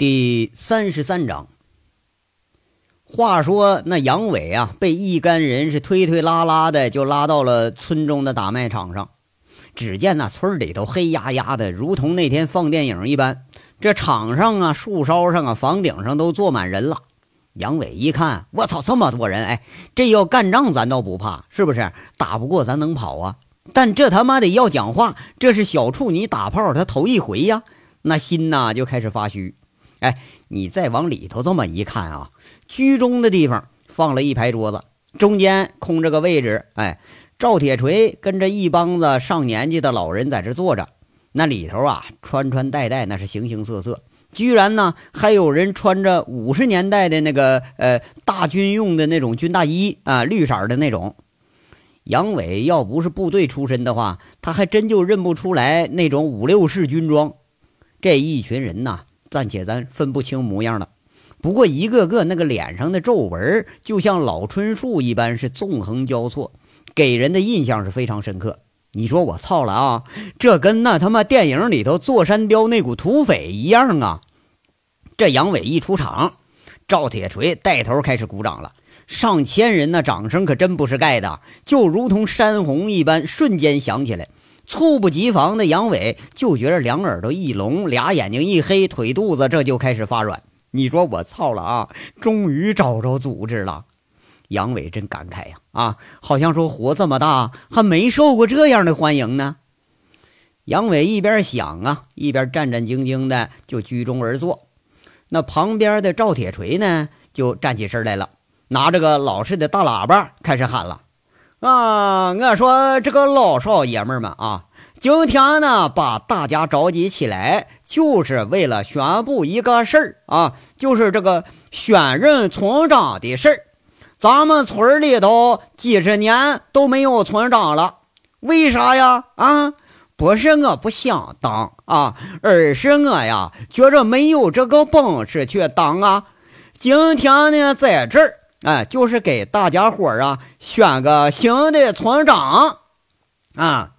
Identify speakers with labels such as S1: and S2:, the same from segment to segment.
S1: 第三十三章。话说那杨伟啊，被一干人是推推拉拉的，就拉到了村中的打麦场上。只见那村里头黑压压的，如同那天放电影一般。这场上啊，树梢上啊，房顶上都坐满人了。杨伟一看，我操，这么多人！哎，这要干仗，咱倒不怕，是不是？打不过，咱能跑啊？但这他妈的要讲话，这是小处女打炮，他头一回呀，那心呐就开始发虚。哎，你再往里头这么一看啊，居中的地方放了一排桌子，中间空着个位置。哎，赵铁锤跟着一帮子上年纪的老人在这坐着。那里头啊，穿穿戴戴，那是形形色色。居然呢，还有人穿着五十年代的那个呃大军用的那种军大衣啊，绿色的那种。杨伟要不是部队出身的话，他还真就认不出来那种五六式军装。这一群人呐。暂且咱分不清模样了，不过一个个那个脸上的皱纹，就像老椿树一般，是纵横交错，给人的印象是非常深刻。你说我操了啊，这跟那他妈电影里头座山雕那股土匪一样啊！这杨伟一出场，赵铁锤带头开始鼓掌了，上千人那掌声可真不是盖的，就如同山洪一般，瞬间响起来。猝不及防的杨伟就觉着两耳朵一聋，俩眼睛一黑，腿肚子这就开始发软。你说我操了啊！终于找着组织了。杨伟真感慨呀啊，好像说活这么大还没受过这样的欢迎呢。杨伟一边想啊，一边战战兢兢的就居中而坐。那旁边的赵铁锤呢，就站起身来了，拿着个老式的大喇叭开始喊了。啊，我说这个老少爷们们啊，今天呢把大家召集起来，就是为了宣布一个事儿啊，就是这个选任村长的事儿。咱们村里头几十年都没有村长了，为啥呀？啊，不是我不想当啊，而是我呀觉着没有这个本事去当啊。今天呢，在这儿。哎，就是给大家伙啊选个新的村长啊！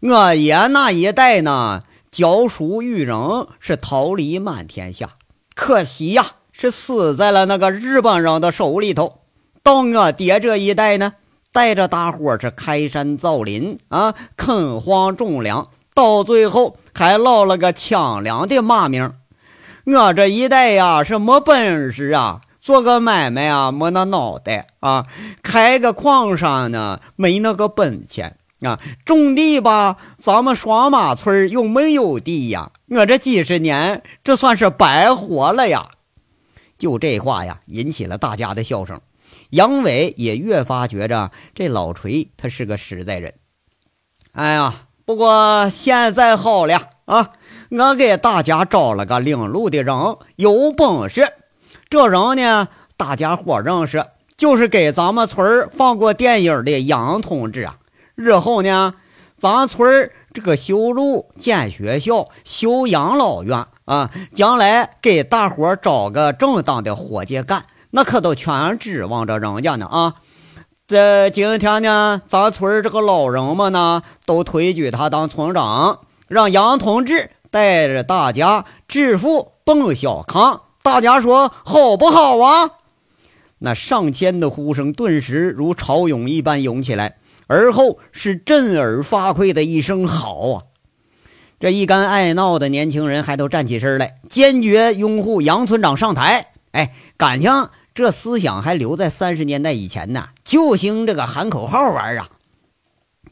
S1: 我爷那一代呢，教书育人是桃李满天下，可惜呀，是死在了那个日本人的手里头。到我爹这一代呢，带着大伙是开山造林啊，垦荒种粮，到最后还落了个抢粮的骂名。我这一代呀，是没本事啊。做个买卖啊，没那脑袋啊；开个矿山呢，没那个本钱啊；种地吧，咱们双马村又没有地呀。我这几十年，这算是白活了呀。就这话呀，引起了大家的笑声。杨伟也越发觉着这老锤他是个实在人。哎呀，不过现在好了啊，我给大家找了个领路的人，有本事。这人呢，大家伙认识，就是给咱们村放过电影的杨同志啊。日后呢，咱村这个修路、建学校、修养老院啊，将来给大伙找个正当的伙计干，那可都全指望着人家呢啊。这今天呢，咱村这个老人们呢，都推举他当村长，让杨同志带着大家致富奔小康。大家说好不好啊？那上千的呼声顿时如潮涌一般涌起来，而后是震耳发聩的一声“好啊！”这一干爱闹的年轻人还都站起身来，坚决拥护杨村长上台。哎，感情这思想还留在三十年代以前呢，就兴这个喊口号玩啊！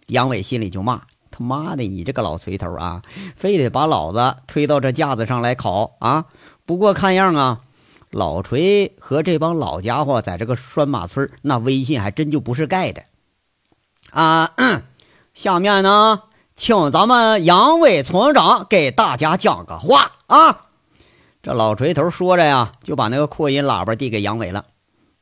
S1: 杨伟心里就骂：“他妈的，你这个老锤头啊，非得把老子推到这架子上来烤啊！”不过看样啊，老锤和这帮老家伙在这个拴马村那威信还真就不是盖的啊！下面呢，请咱们杨伟村长给大家讲个话啊！这老锤头说着呀，就把那个扩音喇叭递给杨伟了。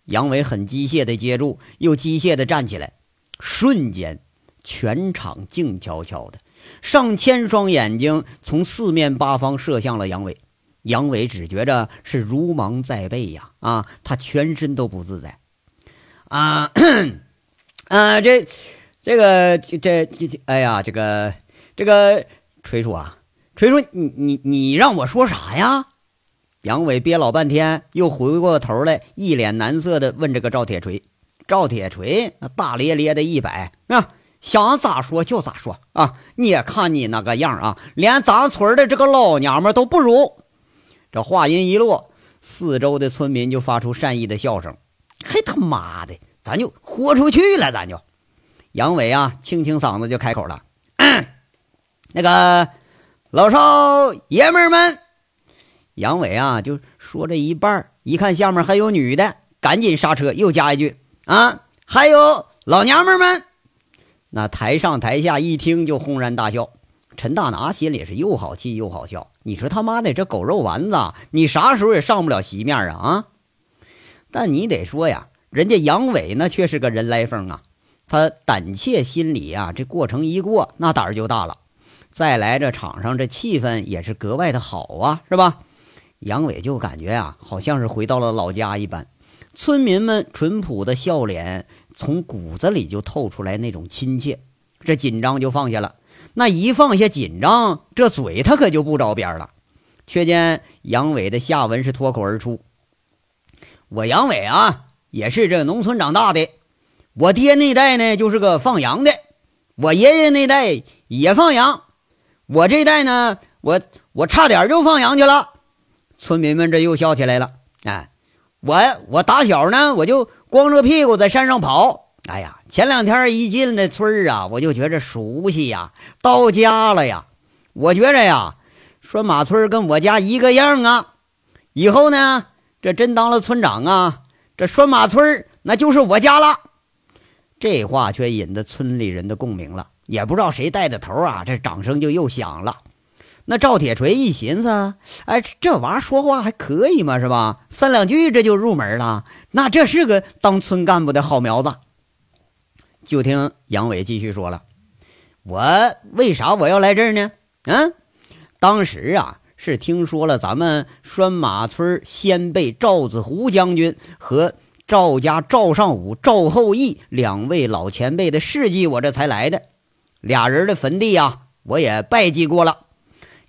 S1: 杨伟很机械的接住，又机械的站起来，瞬间全场静悄悄的，上千双眼睛从四面八方射向了杨伟。杨伟只觉着是如芒在背呀！啊，他全身都不自在。啊，啊，这，这个，这，这，这，哎呀，这个，这个，锤叔啊，锤叔，你，你，你让我说啥呀？杨伟憋老半天，又回过头来，一脸难色的问这个赵铁锤。赵铁锤大咧咧的一摆，啊，想咋说就咋说啊！你看你那个样啊，连咱村的这个老娘们都不如。这话音一落，四周的村民就发出善意的笑声。嘿，他妈的，咱就豁出去了，咱就。杨伟啊，清清嗓子就开口了：“那个老少爷们们。”杨伟啊，就说这一半一看下面还有女的，赶紧刹车，又加一句：“啊，还有老娘们们。”那台上台下一听就轰然大笑。陈大拿心里是又好气又好笑。你说他妈的这狗肉丸子，你啥时候也上不了席面啊啊！但你得说呀，人家杨伟那却是个人来疯啊。他胆怯心理啊，这过程一过，那胆儿就大了。再来这场上这气氛也是格外的好啊，是吧？杨伟就感觉啊，好像是回到了老家一般。村民们淳朴的笑脸，从骨子里就透出来那种亲切，这紧张就放下了。那一放下紧张，这嘴他可就不着边了。却见杨伟的下文是脱口而出：“我杨伟啊，也是这农村长大的。我爹那代呢，就是个放羊的；我爷爷那代也放羊。我这代呢，我我差点就放羊去了。”村民们这又笑起来了。哎，我我打小呢，我就光着屁股在山上跑。哎呀，前两天一进那村儿啊，我就觉着熟悉呀，到家了呀。我觉着呀，拴马村跟我家一个样啊。以后呢，这真当了村长啊，这拴马村那就是我家了。这话却引得村里人的共鸣了，也不知道谁带的头啊，这掌声就又响了。那赵铁锤一寻思，哎，这娃说话还可以嘛，是吧？三两句这就入门了，那这是个当村干部的好苗子。就听杨伟继续说了：“我为啥我要来这儿呢？嗯，当时啊是听说了咱们拴马村先辈赵子胡将军和赵家赵尚武、赵后义两位老前辈的事迹，我这才来的。俩人的坟地呀，我也拜祭过了。”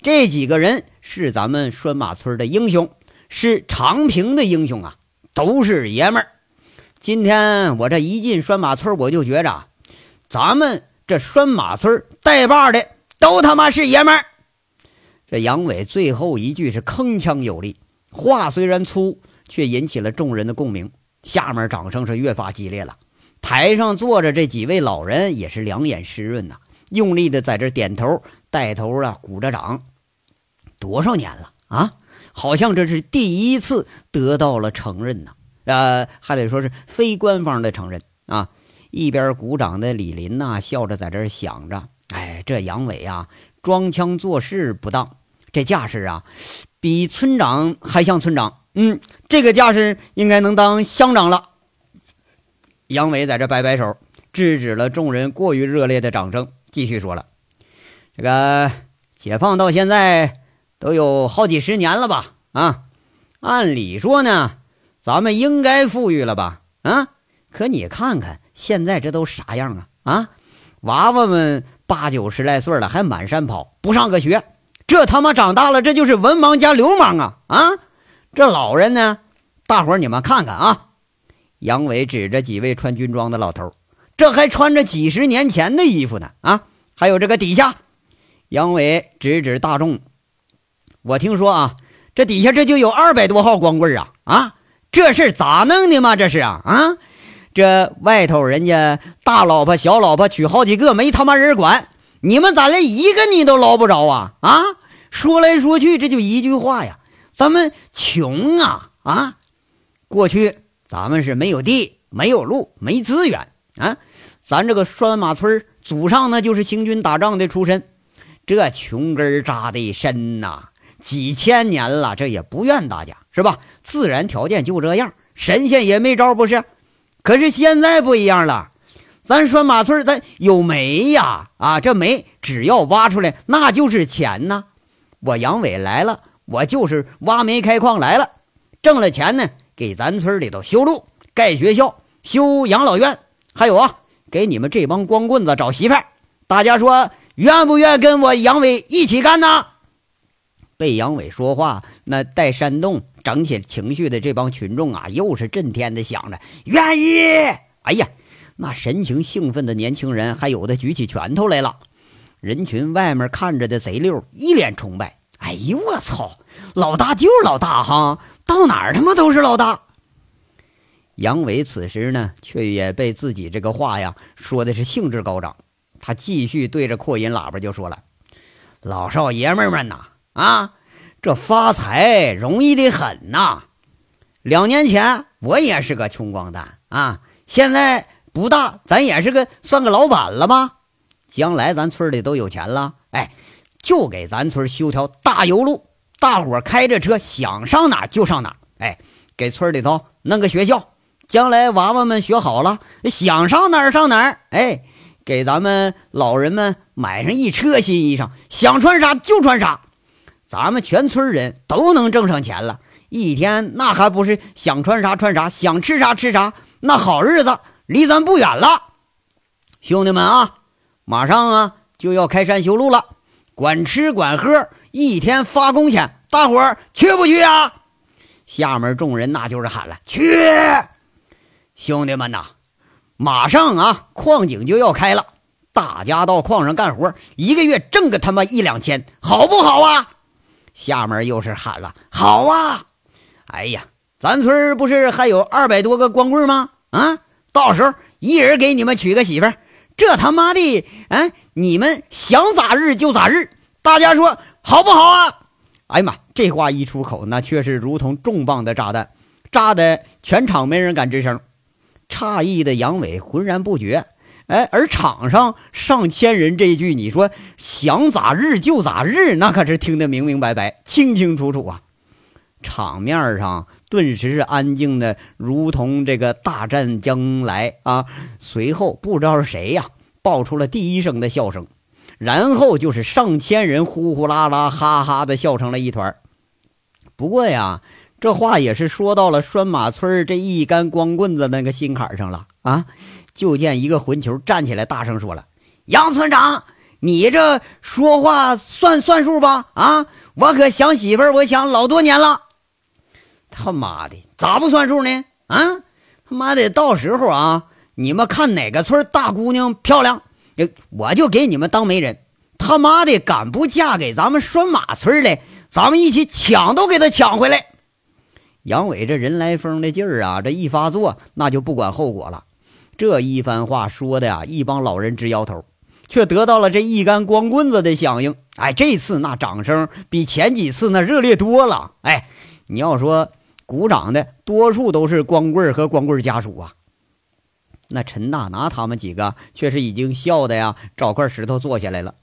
S1: 这几个人是咱们拴马村的英雄，是长平的英雄啊，都是爷们儿。今天我这一进拴马村，我就觉着，咱们这拴马村带把的都他妈是爷们儿。这杨伟最后一句是铿锵有力，话虽然粗，却引起了众人的共鸣。下面掌声是越发激烈了。台上坐着这几位老人也是两眼湿润呐，用力的在这点头，带头啊鼓着掌。多少年了啊？好像这是第一次得到了承认呐，呃，还得说是非官方的承认啊。一边鼓掌的李林呐，笑着在这想着：哎，这杨伟啊，装腔作势不当，这架势啊，比村长还像村长。嗯，这个架势应该能当乡长了。杨伟在这摆摆手，制止了众人过于热烈的掌声，继续说了：这个解放到现在。都有好几十年了吧？啊，按理说呢，咱们应该富裕了吧？啊，可你看看现在这都啥样啊？啊，娃娃们八九十来岁了，还满山跑，不上个学，这他妈长大了，这就是文盲加流氓啊！啊，这老人呢？大伙儿你们看看啊！杨伟指着几位穿军装的老头，这还穿着几十年前的衣服呢！啊，还有这个底下，杨伟指指大众。我听说啊，这底下这就有二百多号光棍啊！啊，这事咋弄的嘛？这是啊啊！这外头人家大老婆小老婆娶好几个，没他妈人管，你们咋连一个你都捞不着啊？啊！说来说去，这就一句话呀，咱们穷啊啊！过去咱们是没有地、没有路、没资源啊，咱这个拴马村祖上呢就是行军打仗的出身，这穷根扎的深呐。几千年了，这也不怨大家，是吧？自然条件就这样，神仙也没招，不是？可是现在不一样了，咱拴马村，咱有煤呀！啊，这煤只要挖出来，那就是钱呐。我杨伟来了，我就是挖煤开矿来了，挣了钱呢，给咱村里头修路、盖学校、修养老院，还有啊，给你们这帮光棍子找媳妇儿。大家说，愿不愿跟我杨伟一起干呢？被杨伟说话那带煽动、整起情绪的这帮群众啊，又是震天的想着愿意。哎呀，那神情兴奋的年轻人还有的举起拳头来了。人群外面看着的贼溜一脸崇拜。哎呦我操，老大就是老大哈，到哪儿他妈都是老大。杨伟此时呢，却也被自己这个话呀说的是兴致高涨。他继续对着扩音喇叭就说了：“老少爷们们呐，啊，这发财容易的很呐。两年前我也是个穷光蛋啊，现在不大，咱也是个算个老板了吧？将来咱村里都有钱了，哎，就给咱村修条大油路，大伙开着车想上哪就上哪。哎，给村里头弄个学校。”将来娃娃们学好了，想上哪上哪。哎，给咱们老人们买上一车新衣裳，想穿啥就穿啥。咱们全村人都能挣上钱了，一天那还不是想穿啥穿啥，想吃啥吃啥？那好日子离咱不远了。兄弟们啊，马上啊就要开山修路了，管吃管喝，一天发工钱，大伙儿去不去啊？下面众人那就是喊了去。兄弟们呐，马上啊，矿井就要开了，大家到矿上干活，一个月挣个他妈一两千，好不好啊？下面又是喊了，好啊！哎呀，咱村不是还有二百多个光棍吗？啊，到时候一人给你们娶个媳妇，这他妈的，哎，你们想咋日就咋日，大家说好不好啊？哎呀妈，这话一出口，那却是如同重磅的炸弹，炸的全场没人敢吱声。诧异的杨伟浑然不觉，哎，而场上上千人这一句，你说想咋日就咋日，那可是听得明明白白、清清楚楚啊！场面上顿时是安静的，如同这个大战将来啊！随后不知道是谁呀，爆出了第一声的笑声，然后就是上千人呼呼啦啦、哈哈的笑成了一团。不过呀。这话也是说到了拴马村这一杆光棍子那个心坎上了啊！就见一个混球站起来，大声说了：“杨村长，你这说话算算数吧？啊，我可想媳妇儿，我想老多年了。他妈的，咋不算数呢？啊，他妈的，到时候啊，你们看哪个村大姑娘漂亮，我就给你们当媒人。他妈的，敢不嫁给咱们拴马村的，咱们一起抢都给他抢回来。”杨伟这人来疯的劲儿啊，这一发作，那就不管后果了。这一番话说的呀，一帮老人直摇头，却得到了这一杆光棍子的响应。哎，这次那掌声比前几次那热烈多了。哎，你要说鼓掌的多数都是光棍和光棍家属啊。那陈大拿他们几个却是已经笑的呀，找块石头坐下来了。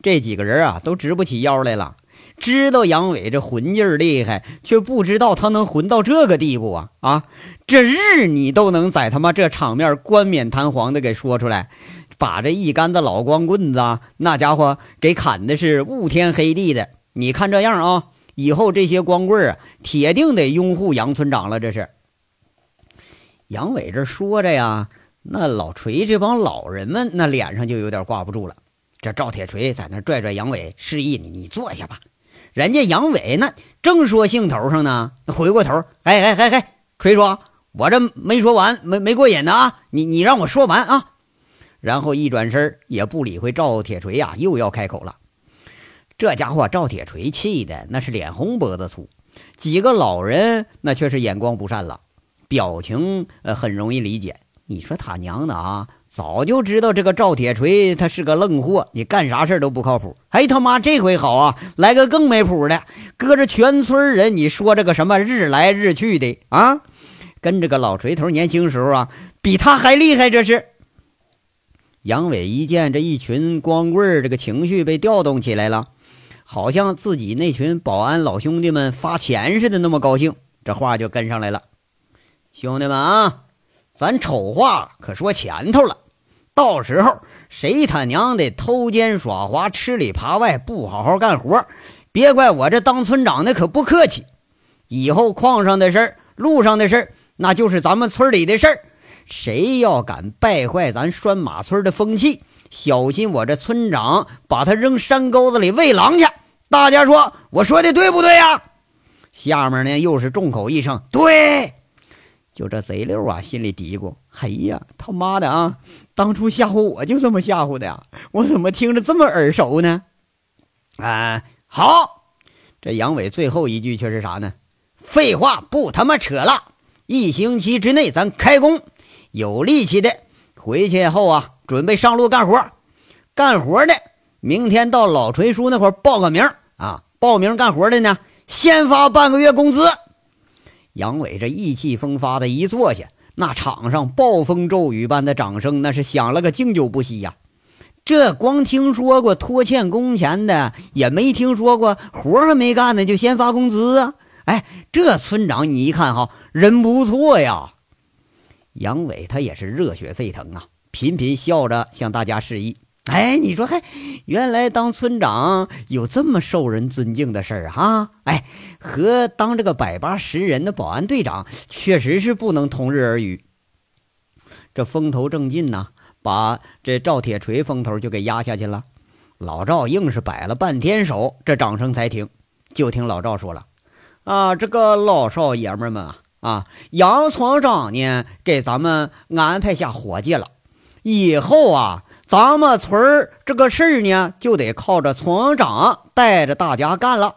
S1: 这几个人啊，都直不起腰来了。知道杨伟这混劲儿厉害，却不知道他能混到这个地步啊！啊，这日你都能在他妈这场面冠冕堂皇的给说出来，把这一杆子老光棍子那家伙给砍的是雾天黑地的。你看这样啊，以后这些光棍啊，铁定得拥护杨村长了。这是杨伟这说着呀，那老锤这帮老人们那脸上就有点挂不住了。这赵铁锤在那拽拽杨伟，示意你你坐下吧。人家杨伟那正说兴头上呢，回过头，哎哎哎哎，锤叔，我这没说完，没没过瘾呢啊！你你让我说完啊！然后一转身也不理会赵铁锤呀，又要开口了。这家伙赵铁锤气的那是脸红脖子粗，几个老人那却是眼光不善了，表情呃很容易理解。你说他娘的啊！早就知道这个赵铁锤他是个愣货，你干啥事都不靠谱。哎他妈，这回好啊，来个更没谱的，搁着全村人，你说这个什么日来日去的啊，跟这个老锤头年轻时候啊，比他还厉害。这是杨伟一见这一群光棍这个情绪被调动起来了，好像自己那群保安老兄弟们发钱似的，那么高兴，这话就跟上来了，兄弟们啊。咱丑话可说前头了，到时候谁他娘的偷奸耍滑、吃里扒外、不好好干活，别怪我这当村长的可不客气。以后矿上的事儿、路上的事儿，那就是咱们村里的事儿。谁要敢败坏咱拴马村的风气，小心我这村长把他扔山沟子里喂狼去。大家说我说的对不对呀？下面呢又是众口一声对。就这贼溜啊，心里嘀咕：哎呀，他妈的啊！当初吓唬我就这么吓唬的呀，我怎么听着这么耳熟呢？啊，好，这杨伟最后一句却是啥呢？废话不他妈扯了，一星期之内咱开工，有力气的回去后啊，准备上路干活，干活的。明天到老锤叔那块报个名啊！报名干活的呢，先发半个月工资。杨伟这意气风发的一坐下，那场上暴风骤雨般的掌声那是响了个经久不息呀。这光听说过拖欠工钱的，也没听说过活还没干呢就先发工资啊！哎，这村长你一看哈，人不错呀。杨伟他也是热血沸腾啊，频频笑着向大家示意。哎，你说，嘿，原来当村长有这么受人尊敬的事儿哈！哎，和当这个百八十人的保安队长确实是不能同日而语。这风头正劲呢，把这赵铁锤风头就给压下去了。老赵硬是摆了半天手，这掌声才停。就听老赵说了：“啊，这个老少爷们们啊，啊，杨村长呢给咱们安排下伙计了，以后啊。”咱们村儿这个事儿呢，就得靠着村长带着大家干了。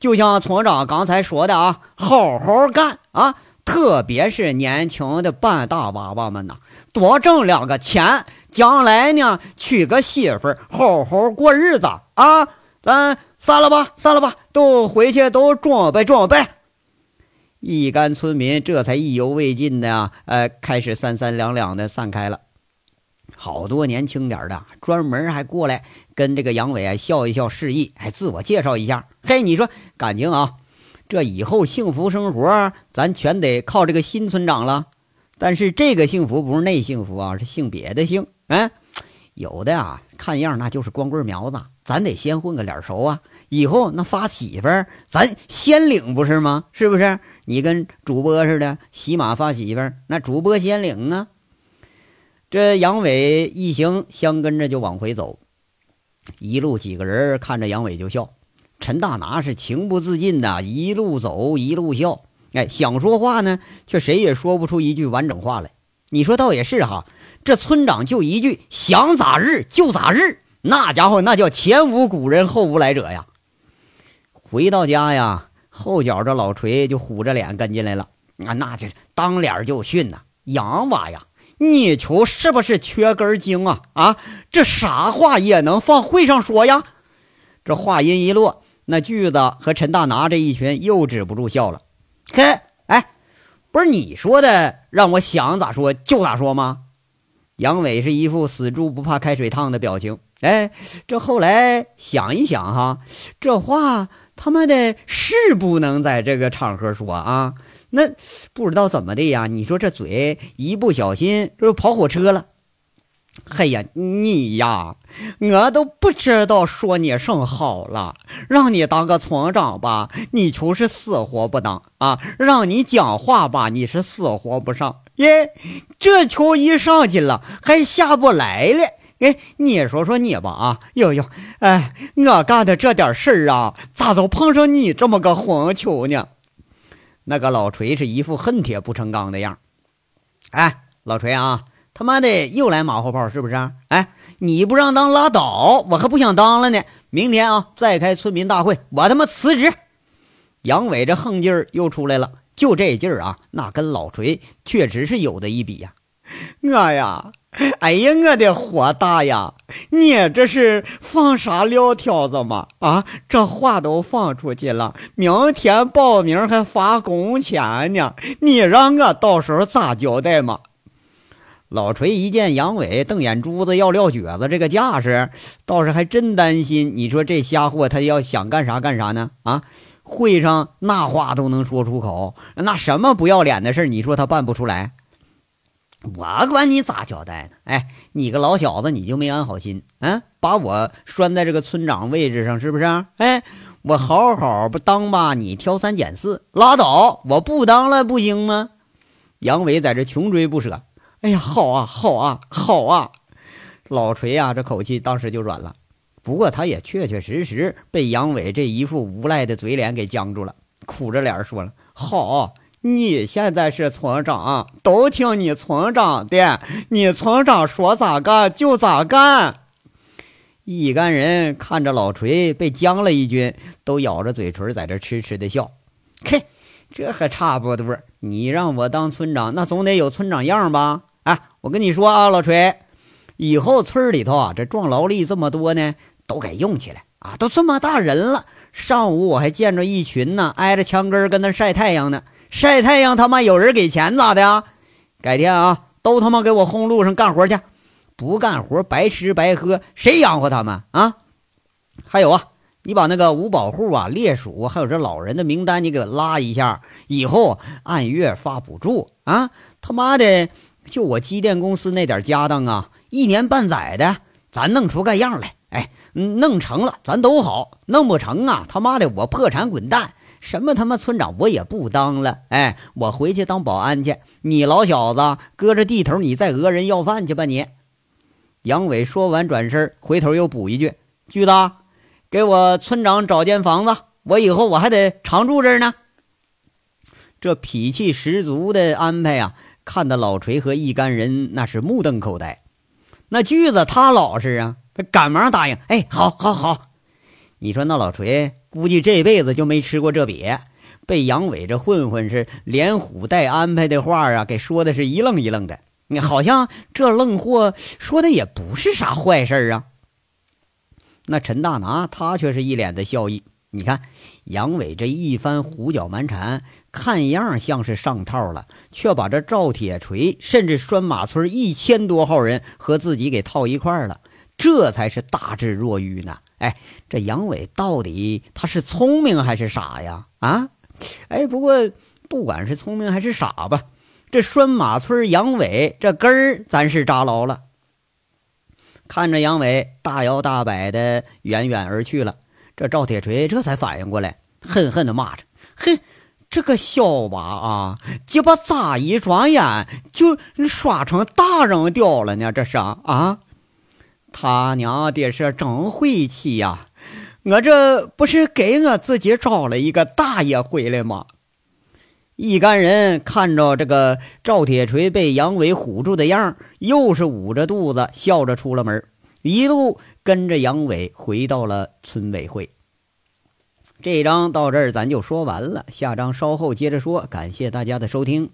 S1: 就像村长刚才说的啊，好好干啊！特别是年轻的半大娃娃们呐，多挣两个钱，将来呢娶个媳妇儿，好好过日子啊！咱散了吧，散了吧，都回去都准备准备。一干村民这才意犹未尽的啊，呃，开始三三两两的散开了。好多年轻点的，专门还过来跟这个杨伟啊笑一笑，示意，还自我介绍一下。嘿，你说感情啊，这以后幸福生活，咱全得靠这个新村长了。但是这个幸福不是那幸福啊，是姓别的姓。嗯，有的啊，看样那就是光棍苗子，咱得先混个脸熟啊。以后那发媳妇，咱先领不是吗？是不是？你跟主播似的，洗马发媳妇儿，那主播先领啊。这杨伟一行相跟着就往回走，一路几个人看着杨伟就笑。陈大拿是情不自禁的，一路走一路笑。哎，想说话呢，却谁也说不出一句完整话来。你说倒也是哈，这村长就一句想咋日就咋日，那家伙那叫前无古人后无来者呀。回到家呀，后脚这老锤就虎着脸跟进来了，啊，那就当脸就训呐，杨娃呀。你球是不是缺根筋啊？啊，这啥话也能放会上说呀？这话音一落，那句子和陈大拿这一群又止不住笑了。嘿，哎，不是你说的，让我想咋说就咋说吗？杨伟是一副死猪不怕开水烫的表情。哎，这后来想一想哈，这话他妈的是不能在这个场合说啊。那不知道怎么的呀？你说这嘴一不小心就跑火车了。嘿呀，你呀，我都不知道说你甚好了。让你当个村长吧，你就是死活不当啊；让你讲话吧，你是死活不上。耶，这球一上去了，还下不来了。哎，你说说你吧啊！哟哟，哎，我干的这点事儿啊，咋都碰上你这么个混球呢？那个老锤是一副恨铁不成钢的样哎，老锤啊，他妈的又来马后炮是不是？哎，你不让当拉倒，我还不想当了呢。明天啊，再开村民大会，我他妈辞职。杨伟这横劲儿又出来了，就这劲儿啊，那跟老锤确实是有的一比呀。我呀。哎呀，我的火大呀！你这是放啥撂挑子吗？啊，这话都放出去了，明天报名还发工钱呢，你让我到时候咋交代嘛？老锤一见杨伟瞪眼珠子要撂蹶子这个架势，倒是还真担心。你说这瞎货他要想干啥干啥呢？啊，会上那话都能说出口，那什么不要脸的事你说他办不出来？我管你咋交代呢？哎，你个老小子，你就没安好心啊？把我拴在这个村长位置上，是不是？哎，我好好不当吧，你挑三拣四，拉倒！我不当了，不行吗？杨伟在这穷追不舍。哎呀，好啊，好啊，好啊！老锤啊，这口气当时就软了。不过他也确确实实被杨伟这一副无赖的嘴脸给僵住了，苦着脸说了：“好，你现在是村长，都听你村长的，你村长说咋干就咋干。”一干人看着老锤被僵了一军，都咬着嘴唇在这痴痴的笑。嘿，这还差不多。你让我当村长，那总得有村长样吧？哎，我跟你说啊，老锤，以后村里头啊，这壮劳力这么多呢。都给用起来啊！都这么大人了，上午我还见着一群呢，挨着墙根跟那晒太阳呢。晒太阳他妈有人给钱咋的？改天啊，都他妈给我轰路上干活去！不干活白吃白喝，谁养活他们啊？还有啊，你把那个五保户啊、烈属还有这老人的名单你给拉一下，以后按月发补助啊！他妈的，就我机电公司那点家当啊，一年半载的，咱弄出个样来，哎。弄成了，咱都好；弄不成啊，他妈的，我破产滚蛋！什么他妈村长我也不当了，哎，我回去当保安去。你老小子搁着地头，你再讹人要饭去吧你！杨伟说完，转身回头又补一句：“巨子，给我村长找间房子，我以后我还得常住这儿呢。”这脾气十足的安排啊，看得老锤和一干人那是目瞪口呆。那巨子他老实啊。他赶忙答应，哎，好，好，好。你说那老锤估计这辈子就没吃过这瘪，被杨伟这混混是连唬带安排的话啊，给说的是一愣一愣的。你好像这愣货说的也不是啥坏事啊。那陈大拿他却是一脸的笑意。你看杨伟这一番胡搅蛮缠，看样像是上套了，却把这赵铁锤甚至拴马村一千多号人和自己给套一块了。这才是大智若愚呢！哎，这杨伟到底他是聪明还是傻呀？啊，哎，不过不管是聪明还是傻吧，这拴马村杨伟这根儿咱是扎牢了。看着杨伟大摇大摆的远远而去了，这赵铁锤这才反应过来，恨恨的骂着：“哼，这个小娃啊，鸡巴咋一转眼就刷成大人掉了呢？这是啊！”他娘的是真晦气呀！我这不是给我自己找了一个大爷回来吗？一干人看着这个赵铁锤被杨伟唬住的样又是捂着肚子笑着出了门，一路跟着杨伟回到了村委会。这章到这儿咱就说完了，下章稍后接着说。感谢大家的收听。